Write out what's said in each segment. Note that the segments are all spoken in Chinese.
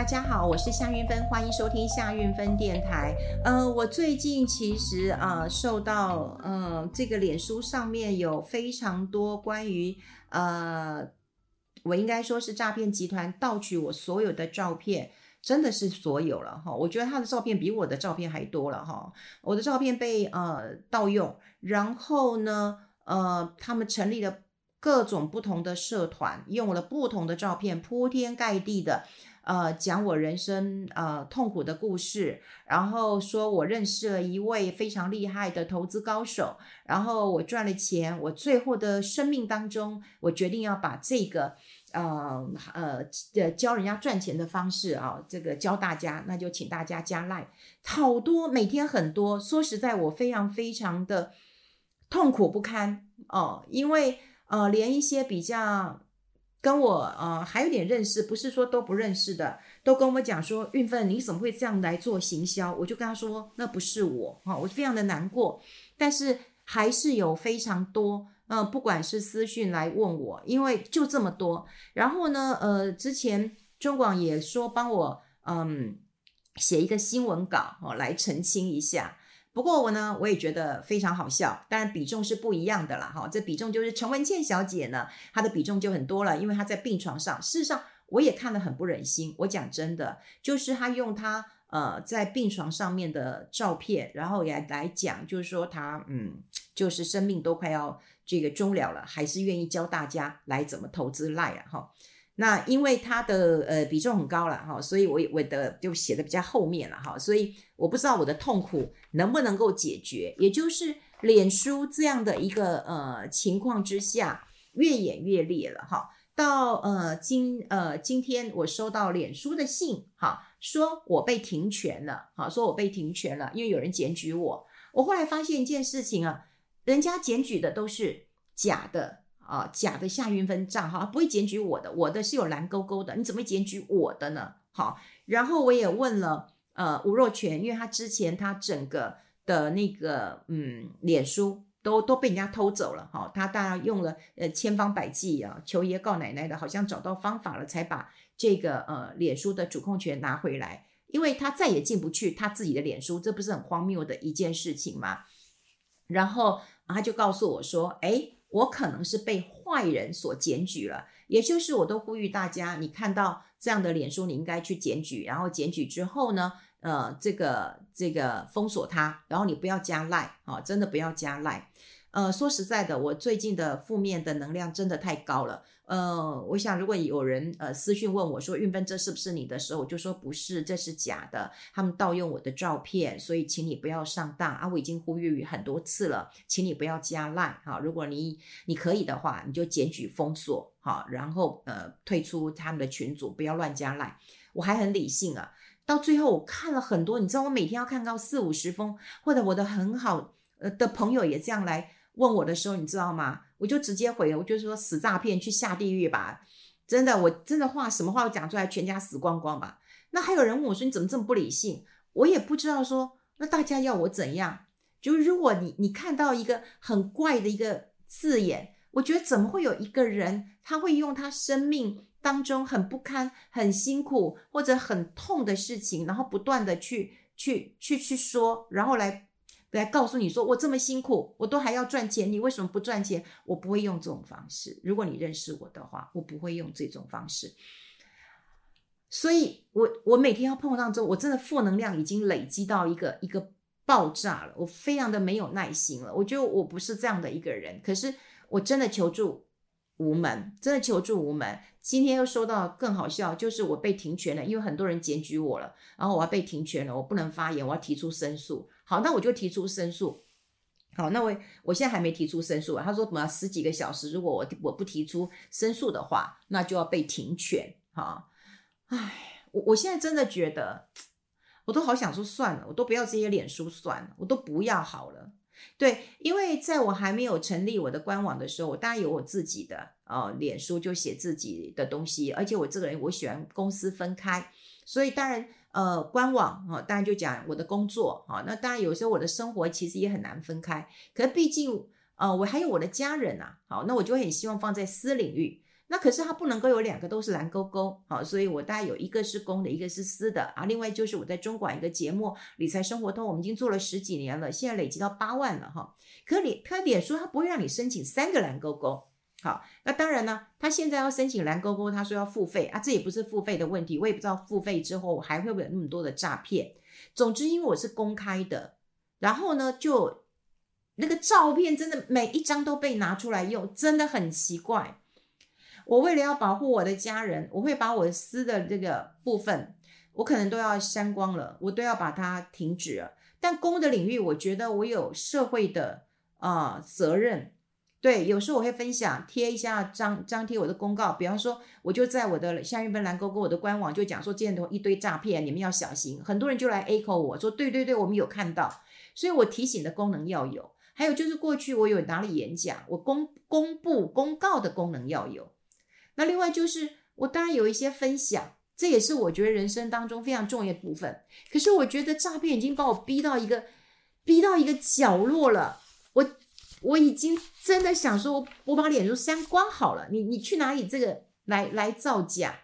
大家好，我是夏韵芬，欢迎收听夏韵芬电台。呃，我最近其实啊、受到呃这个脸书上面有非常多关于呃，我应该说是诈骗集团盗取我所有的照片，真的是所有了哈。我觉得他的照片比我的照片还多了哈。我的照片被呃盗用，然后呢，呃，他们成立了各种不同的社团，用我的不同的照片铺天盖地的。呃，讲我人生呃痛苦的故事，然后说我认识了一位非常厉害的投资高手，然后我赚了钱，我最后的生命当中，我决定要把这个呃呃教人家赚钱的方式啊，这个教大家，那就请大家加 Line，好多每天很多，说实在，我非常非常的痛苦不堪哦，因为呃连一些比较。跟我呃还有点认识，不是说都不认识的，都跟我讲说，运芬你怎么会这样来做行销？我就跟他说，那不是我哈，我非常的难过。但是还是有非常多，呃，不管是私讯来问我，因为就这么多。然后呢，呃，之前中广也说帮我嗯写一个新闻稿哦，来澄清一下。不过我呢，我也觉得非常好笑，当然比重是不一样的啦，哈，这比重就是陈文茜小姐呢，她的比重就很多了，因为她在病床上。事实上，我也看得很不忍心。我讲真的，就是她用她呃在病床上面的照片，然后也来讲，就是说她嗯，就是生命都快要这个终了了，还是愿意教大家来怎么投资 LINE，哈。那因为他的呃比重很高了哈，所以我我的就写的比较后面了哈，所以我不知道我的痛苦能不能够解决，也就是脸书这样的一个呃情况之下越演越烈了哈。到呃今呃今天我收到脸书的信哈，说我被停权了哈，说我被停权了，因为有人检举我。我后来发现一件事情啊，人家检举的都是假的。啊，假的夏云芬账号不会检举我的，我的是有蓝勾勾的，你怎么会检举我的呢？好，然后我也问了，呃，吴若权，因为他之前他整个的那个嗯，脸书都都被人家偷走了，哈，他大概用了呃千方百计啊，求爷告奶奶的，好像找到方法了，才把这个呃脸书的主控权拿回来，因为他再也进不去他自己的脸书，这不是很荒谬的一件事情吗？然后他就告诉我说，诶。我可能是被坏人所检举了，也就是我都呼吁大家，你看到这样的脸书，你应该去检举，然后检举之后呢，呃，这个这个封锁他，然后你不要加赖啊，真的不要加赖。呃，说实在的，我最近的负面的能量真的太高了。呃，我想如果有人呃私讯问我说，运分这是不是你的时候，我就说不是，这是假的，他们盗用我的照片，所以请你不要上当啊！我已经呼吁很多次了，请你不要加赖哈。如果你你可以的话，你就检举封锁哈，然后呃退出他们的群组，不要乱加赖。我还很理性啊，到最后我看了很多，你知道我每天要看到四五十封，或者我的很好呃的朋友也这样来。问我的时候，你知道吗？我就直接回，我就说死诈骗，去下地狱吧！真的，我真的话什么话都讲出来，全家死光光吧。那还有人问我说，你怎么这么不理性？我也不知道说，那大家要我怎样？就如果你你看到一个很怪的一个字眼，我觉得怎么会有一个人他会用他生命当中很不堪、很辛苦或者很痛的事情，然后不断的去去去去说，然后来。来告诉你说，我这么辛苦，我都还要赚钱，你为什么不赚钱？我不会用这种方式。如果你认识我的话，我不会用这种方式。所以我我每天要碰到这，我真的负能量已经累积到一个一个爆炸了，我非常的没有耐心了。我觉得我不是这样的一个人，可是我真的求助无门，真的求助无门。今天又收到更好笑，就是我被停权了，因为很多人检举我了，然后我要被停权了，我不能发言，我要提出申诉。好，那我就提出申诉。好，那我我现在还没提出申诉啊。他说，什么十几个小时，如果我我不提出申诉的话，那就要被停权。哈，唉，我我现在真的觉得，我都好想说算了，我都不要这些脸书算了，我都不要好了。对，因为在我还没有成立我的官网的时候，我当然有我自己的呃脸书，就写自己的东西，而且我这个人我喜欢公私分开，所以当然。呃，官网啊，当然就讲我的工作啊，那当然有时候我的生活其实也很难分开。可是毕竟，呃，我还有我的家人呐，好，那我就很希望放在私领域。那可是它不能够有两个都是蓝勾勾，好，所以我大概有一个是公的，一个是私的啊。另外就是我在中广一个节目《理财生活通》，我们已经做了十几年了，现在累积到八万了哈。可脸，他脸书他不会让你申请三个蓝勾勾，好，那当然呢，他现在要申请蓝勾勾，他说要付费啊，这也不是付费的问题，我也不知道付费之后还会不会有那么多的诈骗。总之，因为我是公开的，然后呢，就那个照片真的每一张都被拿出来用，真的很奇怪。我为了要保护我的家人，我会把我私的这个部分，我可能都要删光了，我都要把它停止了。但公的领域，我觉得我有社会的啊、呃、责任。对，有时候我会分享贴一下张张贴我的公告，比方说，我就在我的夏韵芬蓝勾勾我的官网就讲说，今天都一堆诈骗，你们要小心。很多人就来 echo 我说，对对对，我们有看到，所以我提醒的功能要有。还有就是过去我有哪里演讲，我公公布公告的功能要有。那另外就是，我当然有一些分享，这也是我觉得人生当中非常重要的部分。可是我觉得诈骗已经把我逼到一个，逼到一个角落了。我我已经真的想说，我把脸书删光好了。你你去哪里这个来来造假？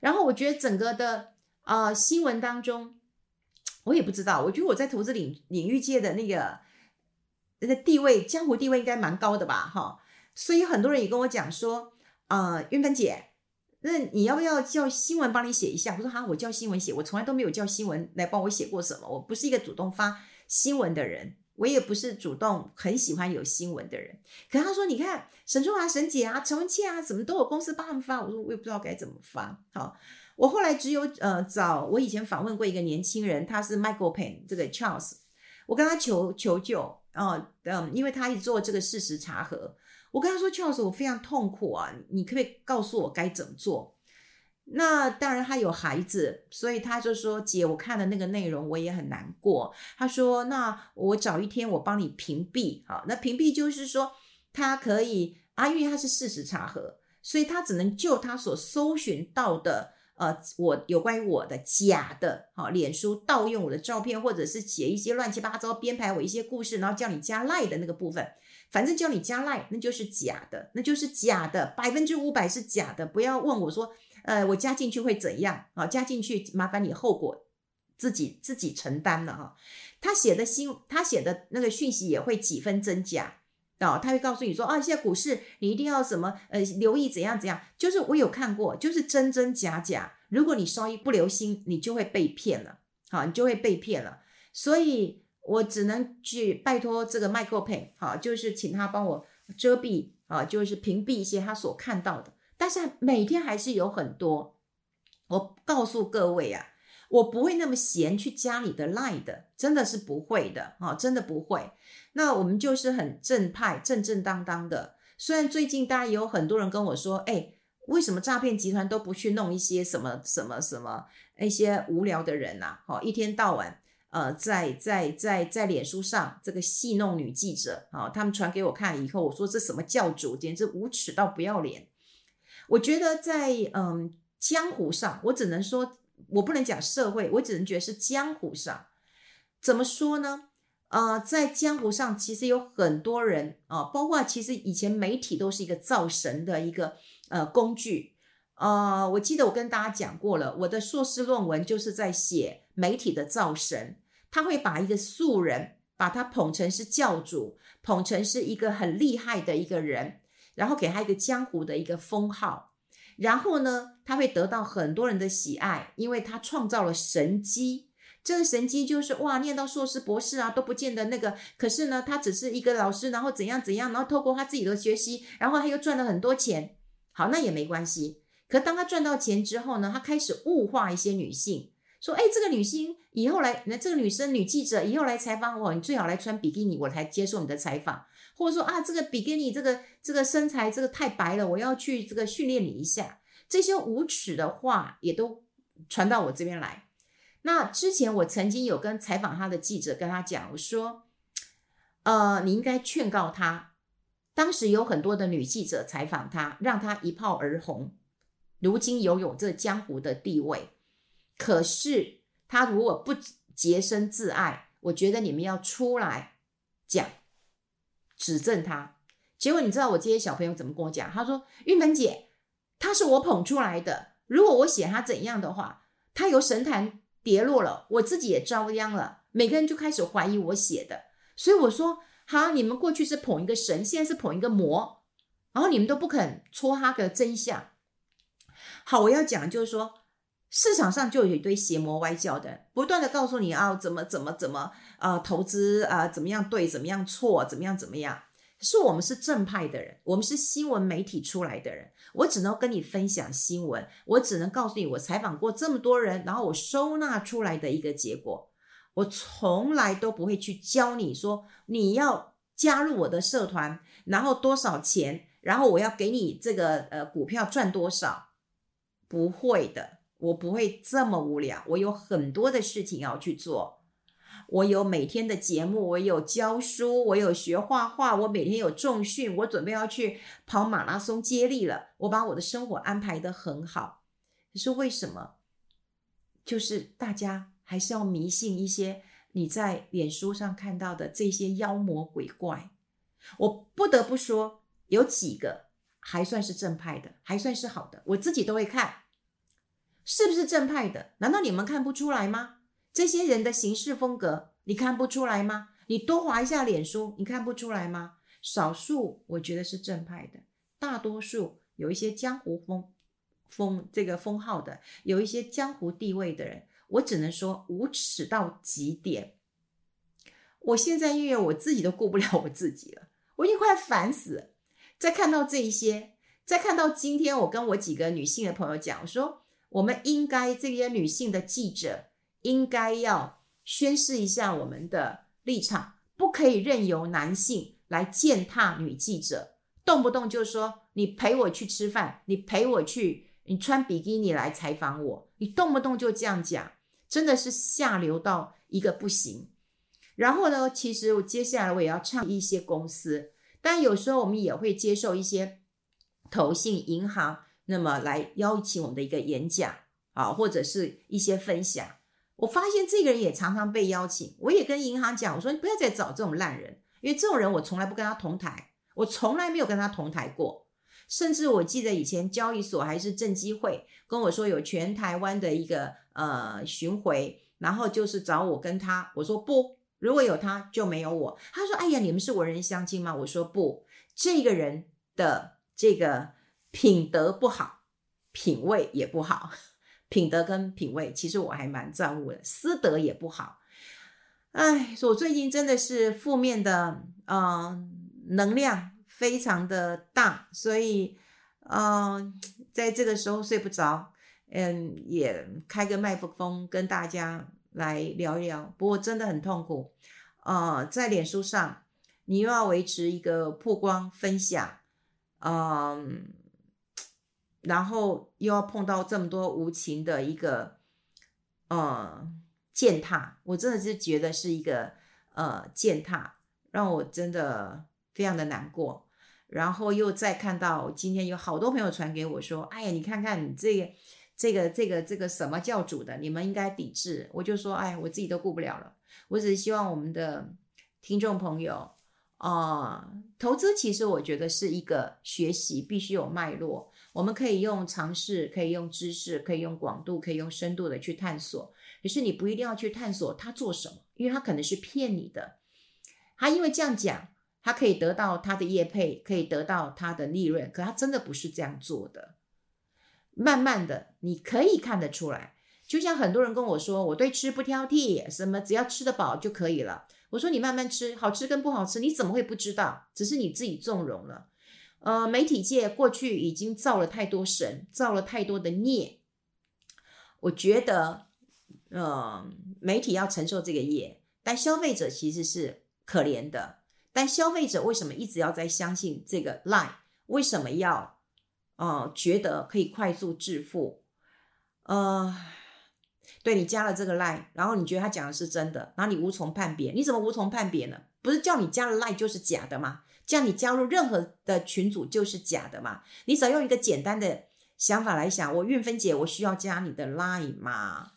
然后我觉得整个的啊、新闻当中，我也不知道。我觉得我在投资领领域界的那个那个地位，江湖地位应该蛮高的吧？哈，所以很多人也跟我讲说。啊、呃，韵芬姐，那你要不要叫新闻帮你写一下？我说哈，我叫新闻写，我从来都没有叫新闻来帮我写过什么。我不是一个主动发新闻的人，我也不是主动很喜欢有新闻的人。可他说，你看沈春华、沈姐啊、陈文茜啊，怎么都有公司帮他们发。我说我也不知道该怎么发。好，我后来只有呃找我以前访问过一个年轻人，他是 Michael Payne 这个 Charles，我跟他求求救啊、呃，嗯，因为他一直做这个事实查核。我跟他说，Charles，我非常痛苦啊，你可不可以告诉我该怎么做？那当然，他有孩子，所以他就说：“姐，我看了那个内容，我也很难过。”他说：“那我找一天，我帮你屏蔽。好，那屏蔽就是说，他可以啊，因为他是事实查核，所以他只能就他所搜寻到的，呃，我有关于我的假的，好，脸书盗用我的照片，或者是写一些乱七八糟编排我一些故事，然后叫你加赖的那个部分。”反正叫你加赖，那就是假的，那就是假的，百分之五百是假的。不要问我说，呃，我加进去会怎样啊？加进去麻烦你后果自己自己承担了哈。他写的新，他写的那个讯息也会几分真假啊？他会告诉你说啊，现在股市你一定要什么呃留意怎样怎样。就是我有看过，就是真真假假。如果你稍一不留心，你就会被骗了，好，你就会被骗了。所以。我只能去拜托这个 Michael Pen 好，就是请他帮我遮蔽啊，就是屏蔽一些他所看到的。但是每天还是有很多。我告诉各位啊，我不会那么闲去加你的 line 的，真的是不会的啊，真的不会。那我们就是很正派、正正当当的。虽然最近大家也有很多人跟我说，哎，为什么诈骗集团都不去弄一些什么什么什么一些无聊的人呐？好，一天到晚。呃，在在在在脸书上这个戏弄女记者啊、他们传给我看以后，我说这什么教主，简直无耻到不要脸。我觉得在嗯江湖上，我只能说，我不能讲社会，我只能觉得是江湖上。怎么说呢？呃，在江湖上其实有很多人啊、包括其实以前媒体都是一个造神的一个呃工具。呃，我记得我跟大家讲过了，我的硕士论文就是在写媒体的造神，他会把一个素人，把他捧成是教主，捧成是一个很厉害的一个人，然后给他一个江湖的一个封号，然后呢，他会得到很多人的喜爱，因为他创造了神机。这个神机就是哇，念到硕士博士啊都不见得那个，可是呢，他只是一个老师，然后怎样怎样，然后透过他自己的学习，然后他又赚了很多钱。好，那也没关系。可当他赚到钱之后呢，他开始物化一些女性，说：“哎，这个女性以后来，那这个女生女记者以后来采访我，你最好来穿比基尼，我才接受你的采访。或者说啊，这个比基尼这个这个身材这个太白了，我要去这个训练你一下。这些无耻的话也都传到我这边来。那之前我曾经有跟采访他的记者跟他讲，我说，呃，你应该劝告他，当时有很多的女记者采访他，让他一炮而红。”如今拥有这江湖的地位，可是他如果不洁身自爱，我觉得你们要出来讲，指证他。结果你知道我这些小朋友怎么跟我讲？他说：“韵芬姐，他是我捧出来的。如果我写他怎样的话，他由神坛跌落了，我自己也遭殃了。每个人就开始怀疑我写的，所以我说：好，你们过去是捧一个神，现在是捧一个魔，然后你们都不肯戳他的真相。好，我要讲就是说，市场上就有一堆邪魔歪教的，不断的告诉你啊，怎么怎么怎么啊、投资啊、怎么样对，怎么样错，怎么样怎么样。是我们是正派的人，我们是新闻媒体出来的人，我只能跟你分享新闻，我只能告诉你我采访过这么多人，然后我收纳出来的一个结果，我从来都不会去教你说你要加入我的社团，然后多少钱，然后我要给你这个呃股票赚多少，不会的，我不会这么无聊，我有很多的事情要去做。我有每天的节目，我有教书，我有学画画，我每天有重训，我准备要去跑马拉松接力了。我把我的生活安排的很好，可是为什么？就是大家还是要迷信一些你在脸书上看到的这些妖魔鬼怪。我不得不说，有几个还算是正派的，还算是好的，我自己都会看，是不是正派的？难道你们看不出来吗？这些人的行事风格，你看不出来吗？你多滑一下脸书，你看不出来吗？少数我觉得是正派的，大多数有一些江湖风风这个封号的，有一些江湖地位的人，我只能说无耻到极点。我现在因为我自己都顾不了我自己了，我已经快烦死了。再看到这一些，再看到今天我跟我几个女性的朋友讲，我说我们应该这些女性的记者。应该要宣示一下我们的立场，不可以任由男性来践踏女记者，动不动就说你陪我去吃饭，你陪我去，你穿比基尼来采访我，你动不动就这样讲，真的是下流到一个不行。然后呢，其实我接下来我也要倡议一些公司，但有时候我们也会接受一些投信银行，那么来邀请我们的一个演讲啊，或者是一些分享。我发现这个人也常常被邀请，我也跟银行讲，我说你不要再找这种烂人，因为这种人我从来不跟他同台，我从来没有跟他同台过。甚至我记得以前交易所还是证机会跟我说有全台湾的一个呃巡回，然后就是找我跟他，我说不，如果有他就没有我。他说哎呀，你们是文人相亲吗？我说不，这个人的这个品德不好，品味也不好。品德跟品味，其实我还蛮在乎的。私德也不好，哎，我最近真的是负面的，嗯、能量非常的大，所以，嗯、在这个时候睡不着，嗯，也开个麦克风跟大家来聊一聊。不过真的很痛苦，呃，在脸书上，你又要维持一个曝光分享，嗯、然后又要碰到这么多无情的一个呃践踏，我真的是觉得是一个呃践踏，让我真的非常的难过。然后又再看到今天有好多朋友传给我说：“哎呀，你看看你这个这个这个这个什么教主的，你们应该抵制。”我就说：“哎，我自己都顾不了了。”我只是希望我们的听众朋友啊、投资其实我觉得是一个学习，必须有脉络。我们可以用常识，可以用知识，可以用广度，可以用深度的去探索。可是你不一定要去探索他做什么，因为他可能是骗你的。他因为这样讲，他可以得到他的业配，可以得到他的利润，可他真的不是这样做的。慢慢的，你可以看得出来。就像很多人跟我说，我对吃不挑剔，什么只要吃得饱就可以了。我说你慢慢吃，好吃跟不好吃，你怎么会不知道？只是你自己纵容了。呃，媒体界过去已经造了太多神，造了太多的孽。我觉得，呃，媒体要承受这个业，但消费者其实是可怜的。但消费者为什么一直要在相信这个 lie？为什么要，呃，觉得可以快速致富？呃，对，你加了这个 lie，然后你觉得他讲的是真的，然后你无从判别，你怎么无从判别呢？不是叫你加了 lie 就是假的吗？叫你加入任何的群组就是假的嘛？你只要用一个简单的想法来想，我韵芬姐，我需要加你的 line 吗？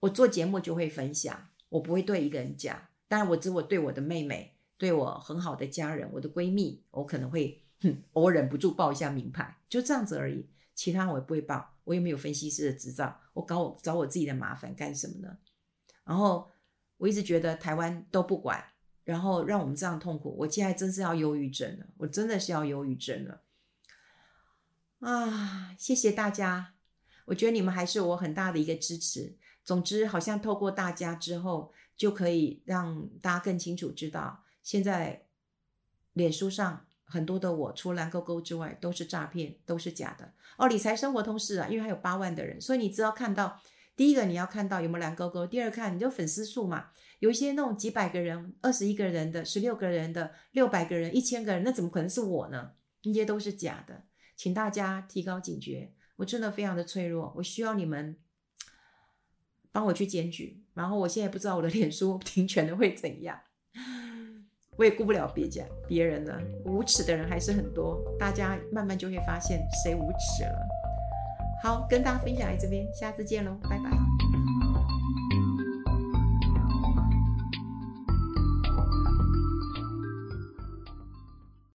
我做节目就会分享，我不会对一个人讲。当然，我只我对我的妹妹，对我很好的家人，我的闺蜜，我可能会哼，我忍不住报一下名牌，就这样子而已。其他我也不会报，我又没有分析师的执照，我搞我找我自己的麻烦干什么呢？然后我一直觉得台湾都不管，然后让我们这样痛苦，我现在真是要忧郁症了，我真的是要忧郁症了。啊，谢谢大家，我觉得你们还是我很大的一个支持。总之，好像透过大家之后，就可以让大家更清楚知道，现在脸书上。很多的我，除了蓝勾勾之外，都是诈骗，都是假的哦。理财生活通是啊，因为还有八万的人，所以你只要看到第一个，你要看到有没有蓝勾勾；第二看你就粉丝数嘛，有一些那种几百个人、二十一个人的、十六个人的、六百个人、一千个人，那怎么可能是我呢？那些都是假的，请大家提高警觉。我真的非常的脆弱，我需要你们帮我去检举。然后我现在不知道我的 脸书停权了会怎样。我也顾不了别家别人了，无耻的人还是很多，大家慢慢就会发现谁无耻了。好，跟大家分享在这边，下次见喽，拜拜。